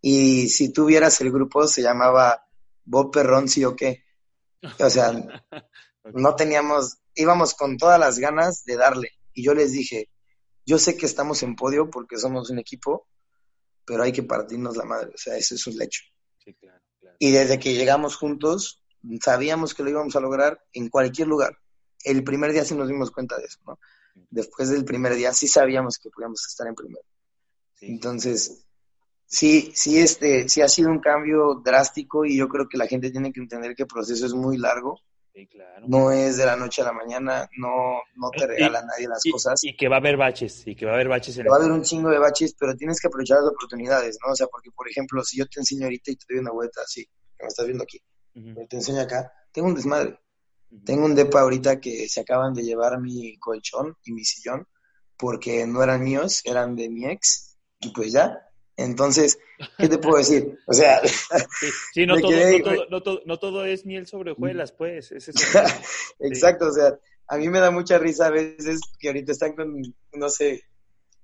Speaker 2: Y si tú vieras el grupo, se llamaba Bob Perrón, sí o qué. O sea, no teníamos, íbamos con todas las ganas de darle. Y yo les dije, yo sé que estamos en podio porque somos un equipo, pero hay que partirnos la madre. O sea, eso es un lecho.
Speaker 1: Sí, claro, claro.
Speaker 2: Y desde que llegamos juntos, sabíamos que lo íbamos a lograr en cualquier lugar. El primer día sí nos dimos cuenta de eso, ¿no? Después del primer día sí sabíamos que podíamos estar en primero. Entonces, sí, sí, este, sí ha sido un cambio drástico y yo creo que la gente tiene que entender que el proceso es muy largo. No es de la noche a la mañana, no, no te regala nadie las cosas.
Speaker 1: Y que va a haber baches, y que va a haber baches.
Speaker 2: va a haber un chingo de baches, pero tienes que aprovechar las oportunidades, ¿no? O sea, porque, por ejemplo, si yo te enseño ahorita y te doy una vuelta así, que me estás viendo aquí, te enseño acá, tengo un desmadre. Tengo un depa ahorita que se acaban de llevar mi colchón y mi sillón porque no eran míos, eran de mi ex, y pues ya, entonces, ¿qué te puedo decir? O sea,
Speaker 1: sí, no, todo, no, todo, es miel sobre hojuelas, pues.
Speaker 2: Exacto, o sea, a mí me da mucha risa a veces que ahorita están con, no sé,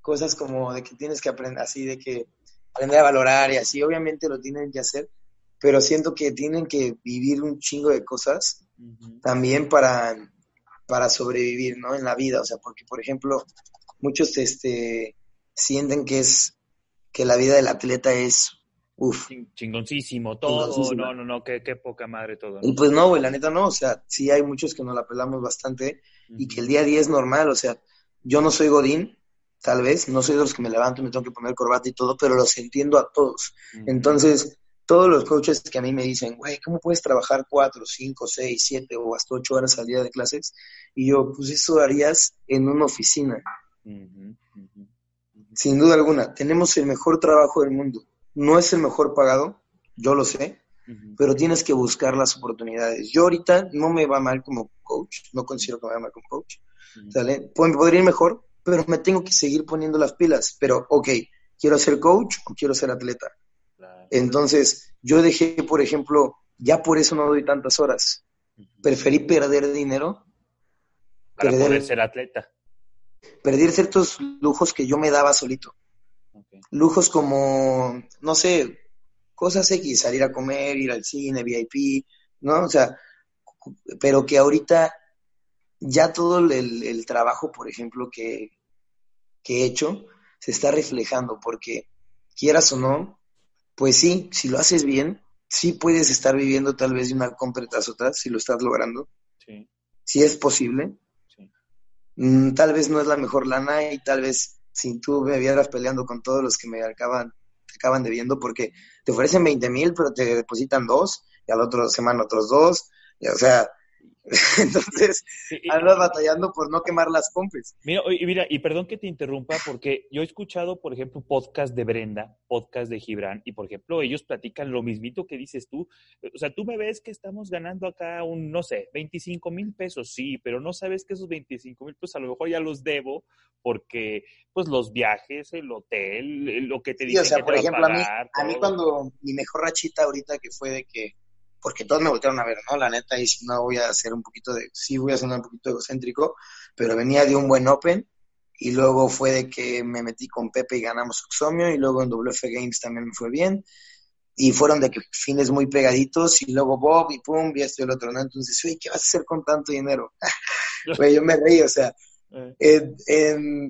Speaker 2: cosas como de que tienes que aprender, así, de que aprender a valorar y así, obviamente lo tienen que hacer, pero siento que tienen que vivir un chingo de cosas también para, para sobrevivir, ¿no? En la vida, o sea, porque, por ejemplo, muchos este, sienten que es que la vida del atleta es Uf.
Speaker 1: Chingoncísimo, todo. No, no, no, qué, qué, poca madre todo.
Speaker 2: Y pues no, güey, la neta no. O sea, sí hay muchos que nos la pelamos bastante y que el día a día es normal. O sea, yo no soy Godín, tal vez, no soy de los que me levanto y me tengo que poner corbata y todo, pero los entiendo a todos. Entonces, todos los coaches que a mí me dicen, güey, ¿cómo puedes trabajar cuatro, cinco, seis, siete o hasta ocho horas al día de clases? Y yo, pues eso harías en una oficina. Sin duda alguna, tenemos el mejor trabajo del mundo. No es el mejor pagado, yo lo sé, pero tienes que buscar las oportunidades. Yo ahorita no me va mal como coach, no considero que me va mal como coach. Podría ir mejor, pero me tengo que seguir poniendo las pilas. Pero, ok, ¿quiero ser coach o quiero ser atleta? Entonces, yo dejé, por ejemplo, ya por eso no doy tantas horas. Preferí perder dinero.
Speaker 1: Para poder ser atleta
Speaker 2: perder ciertos lujos que yo me daba solito. Lujos como, no sé, cosas X, salir a comer, ir al cine, VIP, ¿no? O sea, pero que ahorita ya todo el, trabajo, por ejemplo, que, que he hecho, se está reflejando, porque quieras o no, pues sí, si lo haces bien, sí puedes estar viviendo tal vez de una compra tras otra, si lo estás logrando. Sí. Si es posible, Mm, tal vez no es la mejor lana y tal vez si tú me vieras peleando con todos los que me acaban, acaban debiendo porque te ofrecen 20 mil pero te depositan dos y al otro semana otros dos, y, o sea, Entonces, andas batallando por no quemar las compras.
Speaker 1: Mira, y mira, y perdón que te interrumpa, porque yo he escuchado, por ejemplo, podcast de Brenda, podcast de Gibran, y por ejemplo, ellos platican lo mismito que dices tú. O sea, tú me ves que estamos ganando acá un, no sé, 25 mil pesos, sí, pero no sabes que esos 25 mil pesos a lo mejor ya los debo porque, pues, los viajes, el hotel, lo que te dicen.
Speaker 2: Sí, o sea, por ejemplo, a, mí, a mí cuando mi mejor rachita ahorita que fue de que porque todos me voltearon a ver, ¿no? La neta, y si no voy a hacer un poquito de, sí voy a ser un poquito egocéntrico, pero venía de un buen Open, y luego fue de que me metí con Pepe y ganamos Oxomio, y luego en WF Games también me fue bien, y fueron de que fines muy pegaditos, y luego Bob, y pum, y esto y el otro, ¿no? Entonces, oye, ¿qué vas a hacer con tanto dinero? yo me reí, o sea, eh.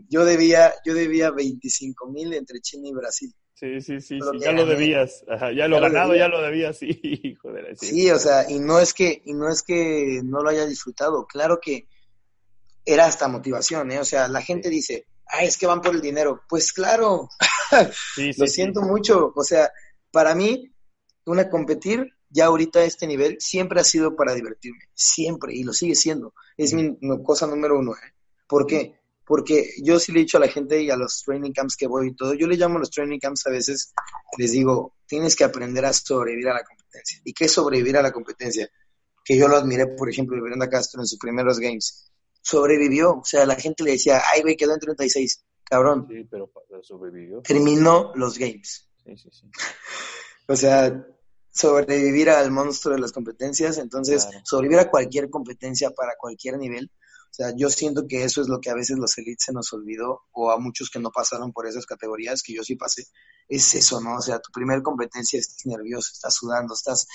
Speaker 2: yo debía, yo debía 25 mil entre China y Brasil.
Speaker 1: Sí, sí, sí, ya lo debías, ya lo ganado, ya lo debías, sí, joder.
Speaker 2: Sí. sí, o sea, y no es que, y no es que no lo haya disfrutado, claro que era hasta motivación, ¿eh? O sea, la gente dice, ah, es que van por el dinero. Pues claro, lo siento mucho. O sea, para mí, una competir ya ahorita a este nivel siempre ha sido para divertirme, siempre, y lo sigue siendo. Es mi cosa número uno, ¿eh? ¿Por qué? Porque yo sí le he dicho a la gente y a los training camps que voy y todo, yo le llamo a los training camps a veces, les digo, tienes que aprender a sobrevivir a la competencia. ¿Y qué es sobrevivir a la competencia? Que yo lo admiré, por ejemplo, de Brenda Castro en sus primeros games. Sobrevivió, o sea, la gente le decía, ay, güey, quedó en 36. Cabrón.
Speaker 1: Sí, pero sobrevivió.
Speaker 2: Terminó los games. Sí, sí, sí. o sea, sobrevivir al monstruo de las competencias, entonces sobrevivir a cualquier competencia para cualquier nivel o sea, yo siento que eso es lo que a veces los elites se nos olvidó, o a muchos que no pasaron por esas categorías, que yo sí pasé, es eso, ¿no? O sea, tu primer competencia estás nervioso, estás sudando, estás...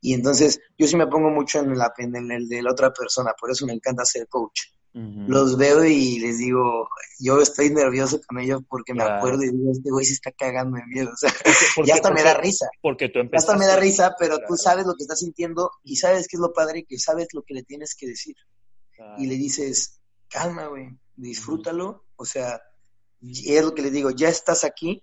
Speaker 2: Y entonces yo sí me pongo mucho en, la, en el de la otra persona, por eso me encanta ser coach. los veo y les digo, yo estoy nervioso con ellos porque me acuerdo y digo, este güey se está cagando de miedo. O sea, ya hasta me da risa.
Speaker 1: Porque tú
Speaker 2: empezaste. Ya hasta me da risa, pero tú sabes lo que estás sintiendo y sabes que es lo padre, que sabes lo que le tienes que decir. Y le dices, calma, güey, disfrútalo. O sea, es lo que le digo, ya estás aquí,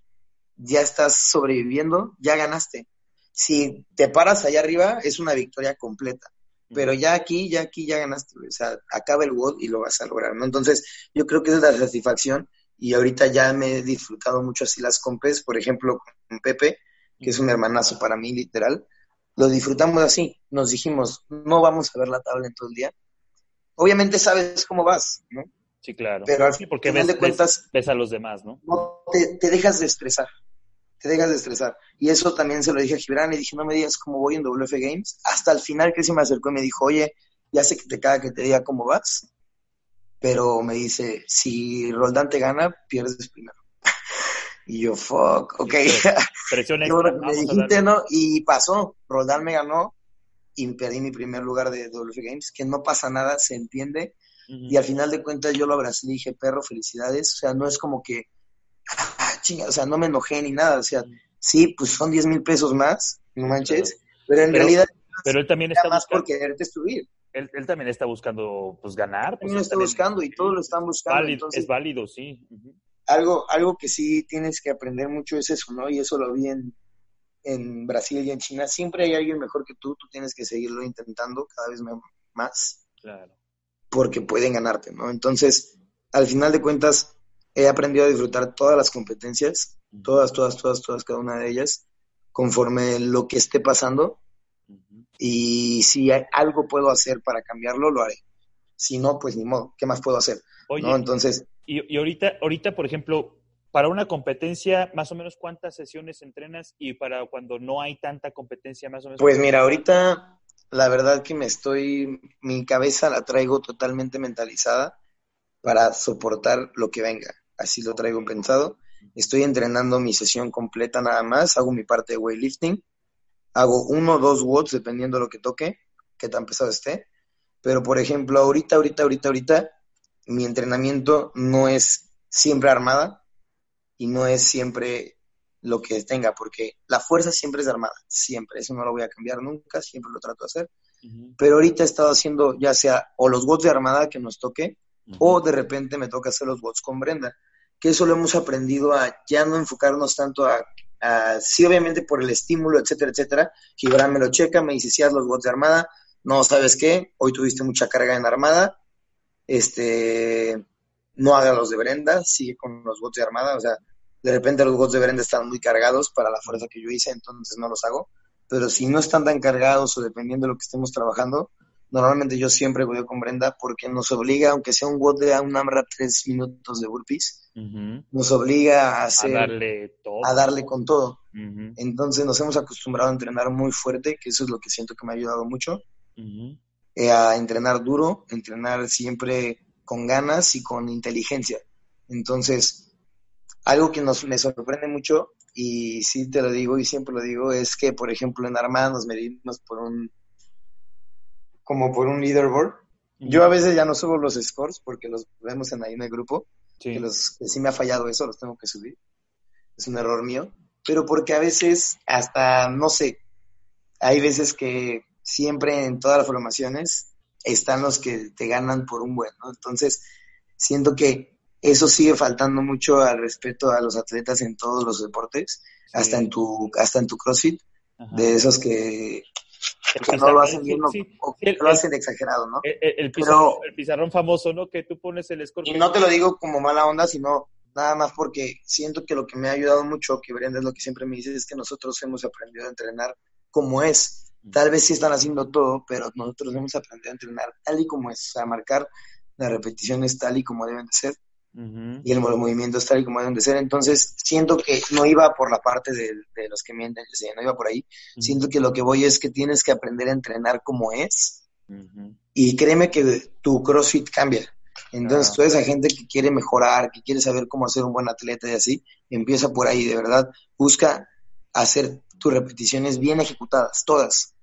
Speaker 2: ya estás sobreviviendo, ya ganaste. Si te paras allá arriba, es una victoria completa pero ya aquí, ya aquí, ya ganaste, o sea, acaba el WOD y lo vas a lograr, ¿no? Entonces, yo creo que esa es la satisfacción y ahorita ya me he disfrutado mucho así las compes, por ejemplo, con Pepe, que es un hermanazo para mí, literal, lo disfrutamos así, nos dijimos, no vamos a ver la tabla en todo el día. Obviamente sabes cómo vas, ¿no?
Speaker 1: Sí, claro.
Speaker 2: Pero al sí,
Speaker 1: porque final de cuentas, ves, a los demás, ¿no?
Speaker 2: no te, te dejas de estresar te dejas de estresar. Y eso también se lo dije a Gibran y dije, no me digas cómo voy en WF Games. Hasta el final que se me acercó y me dijo, oye, ya sé que te caga que te diga cómo vas, pero me dice, si Roldán te gana, pierdes primero. y yo, fuck, ok.
Speaker 1: Presión
Speaker 2: me dijiste, ¿no? Y pasó, Roldán me ganó y perdí mi primer lugar de WF Games, que no pasa nada, se entiende. Y al final de cuentas yo lo abracé y dije, perro, felicidades. O sea, no es como que chinga, o sea, no me enojé ni nada, o sea, sí, pues son 10 mil pesos más, no manches, pero en realidad...
Speaker 1: Pero él también está
Speaker 2: más por quererte destruir.
Speaker 1: Él, él, también está buscando, pues, ganar. Pues,
Speaker 2: también lo está buscando y todos lo están buscando.
Speaker 1: es válido, sí.
Speaker 2: algo, algo que sí tienes que aprender mucho es eso, ¿no? Y eso lo vi en, en Brasil y en China. Siempre hay alguien mejor que tú, tú tienes que seguirlo intentando cada vez más.
Speaker 1: Claro.
Speaker 2: Porque pueden ganarte, ¿no? Entonces, al final de cuentas, he aprendido a disfrutar todas las competencias, todas, todas, todas, todas, cada una de ellas, conforme lo que esté pasando. Y si hay algo puedo hacer para cambiarlo, lo haré. Si no, pues ni modo, ¿qué más puedo hacer?
Speaker 1: Oye, Entonces. Y, ahorita, ahorita, por ejemplo, para una competencia, más o menos cuántas sesiones entrenas y para cuando no hay tanta competencia, más o menos.
Speaker 2: Pues mira, ahorita la verdad que me estoy, mi cabeza la traigo totalmente mentalizada para soportar lo que venga así lo traigo pensado. Estoy entrenando mi sesión completa nada más, hago mi parte de weightlifting, hago uno o dos watts dependiendo de lo que toque, que tan pesado esté. Pero por ejemplo, ahorita, ahorita, ahorita, ahorita, mi entrenamiento no es siempre armada y no es siempre lo que tenga, porque la fuerza siempre es armada, siempre, eso no lo voy a cambiar nunca, siempre lo trato de hacer. Pero ahorita he estado haciendo ya sea o los watts de armada que nos toque, o de repente me toca hacer los bots con Brenda, que eso lo hemos aprendido a ya no enfocarnos tanto a, sí obviamente por el estímulo, etcétera, etcétera. Gibran me lo checa, me dice si haz los bots de armada, no, ¿sabes qué? Hoy tuviste mucha carga en armada, este, no haga los de Brenda, sigue con los bots de armada, o sea, de repente los bots de Brenda están muy cargados para la fuerza que yo hice, entonces no los hago, pero si no están tan cargados o dependiendo de lo que estemos trabajando, Normalmente yo siempre voy con Brenda porque nos obliga, aunque sea un WOD de un AMRA tres minutos de burpees, nos obliga a hacer...
Speaker 1: A darle todo.
Speaker 2: A darle con todo. Entonces nos hemos acostumbrado a entrenar muy fuerte, que eso es lo que siento que me ha ayudado mucho. Eh, a entrenar duro, entrenar siempre con ganas y con inteligencia. Entonces, algo que nos, me sorprende mucho, y sí te lo digo y siempre lo digo, es que, por ejemplo, en Armada nos medimos por un como por un leaderboard. Yo a veces ya no subo los scores porque los vemos en ahí en el grupo. Que, los, sí me ha fallado eso, los tengo que subir. Es un error mío. Pero porque a veces, hasta, no sé, hay veces que siempre en todas las formaciones están los que te ganan por un buen, ¿no? Entonces, siento que eso sigue faltando mucho al respeto a los atletas en todos los deportes, hasta en tu, hasta en tu CrossFit, de esos que que no lo hacen bien o lo hacen exagerado, ¿no?
Speaker 1: El, pizarrón, famoso, ¿no? Que tú pones el.
Speaker 2: Y no te lo digo como mala onda, sino nada más porque siento que lo que me ha ayudado mucho, que Brenda es lo que siempre me dice, es que nosotros hemos aprendido a entrenar como es. Tal vez sí están haciendo todo, pero nosotros hemos aprendido a entrenar tal y como es, o sea, marcar las repeticiones tal y como deben de ser y el movimiento está ahí como deben de ser. Entonces, siento que no iba por la parte de, los que mienten, no iba por ahí. Siento que lo que voy es que tienes que aprender a entrenar como es. Y créeme que tu CrossFit cambia. Entonces, tú eres esa gente que quiere mejorar, que quiere saber cómo hacer un buen atleta y así, empieza por ahí, de verdad. Busca hacer tus repeticiones bien ejecutadas, todas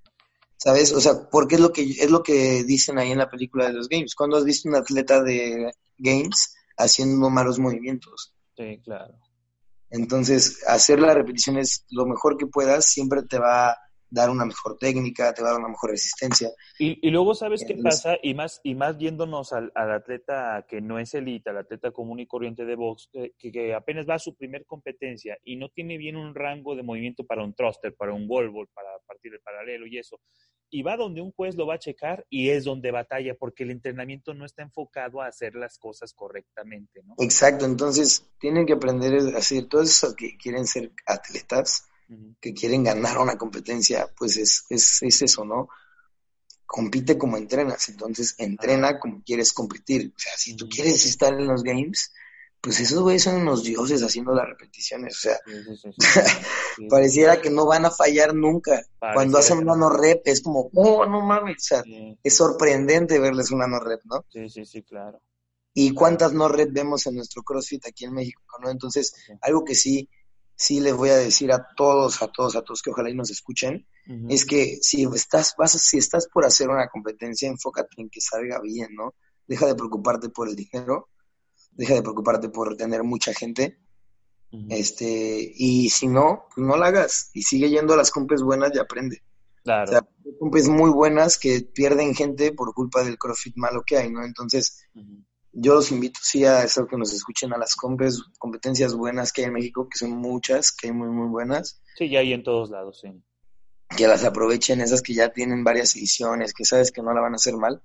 Speaker 2: ¿Sabes? O sea, porque es lo que es lo que dicen ahí en la película de los games. Cuando has visto un atleta de games haciendo malos movimientos.
Speaker 1: Sí, claro.
Speaker 2: Entonces, hacer la repetición es lo mejor que puedas, siempre te va dar una mejor técnica, te va a dar una mejor resistencia.
Speaker 1: Y, luego, ¿sabes qué pasa? Y más, y más viéndonos al, atleta que no es elite, al atleta común y corriente de box, que, apenas va a su primer competencia y no tiene bien un rango de movimiento para un thruster, para un wall ball, para partir el paralelo y eso. Y va donde un juez lo va a checar y es donde batalla, porque el entrenamiento no está enfocado a hacer las cosas correctamente, ¿no?
Speaker 2: Exacto, entonces tienen que aprender a hacer todo eso que quieren ser atletas que quieren ganar una competencia, pues es, es, es, eso, ¿no? Compite como entrenas, entonces entrena como quieres competir. O sea, si tú quieres estar en los games, pues esos güeyes son unos dioses haciendo las repeticiones, o sea, pareciera que no van a fallar nunca. Cuando hacen una no rep es como, oh, no mames, o sea, es sorprendente verles una no rep, ¿no?
Speaker 1: Sí, sí, sí, claro.
Speaker 2: Y cuántas no rep vemos en nuestro CrossFit aquí en México, ¿no? Entonces, algo que sí sí les voy a decir a todos, a todos, a todos que ojalá y nos escuchen, es que si estás, vas, si estás por hacer una competencia, enfócate en que salga bien, ¿no? Deja de preocuparte por el dinero, deja de preocuparte por tener mucha gente, este, y si no, pues no la hagas, y sigue yendo a las compes buenas y aprende.
Speaker 1: Claro.
Speaker 2: O sea, compes muy buenas que pierden gente por culpa del CrossFit malo que hay, ¿no? Entonces, yo los invito sí a eso que nos escuchen a las compes, competencias buenas que hay en México, que son muchas, que hay muy, muy buenas.
Speaker 1: Sí, ya hay en todos lados, sí.
Speaker 2: Que las aprovechen, esas que ya tienen varias ediciones, que sabes que no la van a hacer mal.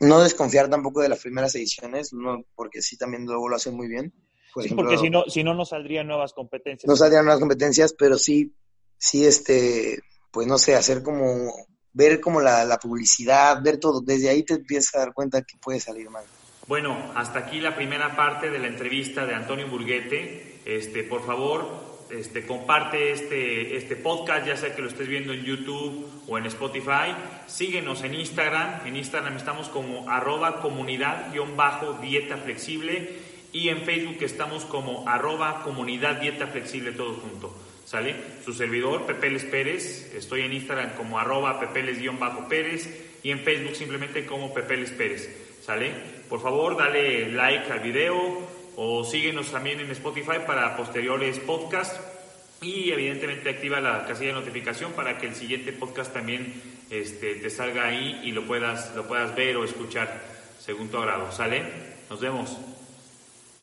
Speaker 2: No desconfiar tampoco de las primeras ediciones, no, porque sí también luego lo hacen muy bien.
Speaker 1: sí, porque si no, si no, no saldrían nuevas competencias.
Speaker 2: No saldrían nuevas competencias, pero sí, sí, este, pues no sé, hacer como ver como la, publicidad, ver todo, desde ahí te empiezas a dar cuenta que puede salir mal.
Speaker 1: Bueno, hasta aquí la primera parte de la entrevista de Antonio Burguete. Este, por favor, este, comparte este, este podcast, ya sea que lo estés viendo en YouTube o en Spotify. Síguenos en Instagram. En Instagram estamos como arroba comunidad-dieta flexible y en Facebook estamos como arroba comunidad dieta flexible todo junto. ¿Sale? Su servidor, Pepeles Pérez. Estoy en Instagram como arroba pepeles-pérez y en Facebook simplemente como Pepeles Pérez. ¿Sale? Por favor, dale like al video o síguenos también en Spotify para posteriores podcasts y evidentemente activa la casilla de notificación para que el siguiente podcast también este, te salga ahí y lo puedas, lo puedas ver o escuchar según tu agrado. ¿Sale? Nos vemos.